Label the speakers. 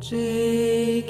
Speaker 1: Jai